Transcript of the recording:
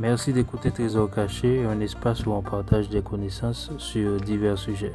Merci d'écouter Trésor Caché, un espace où on partage des connaissances sur divers sujets.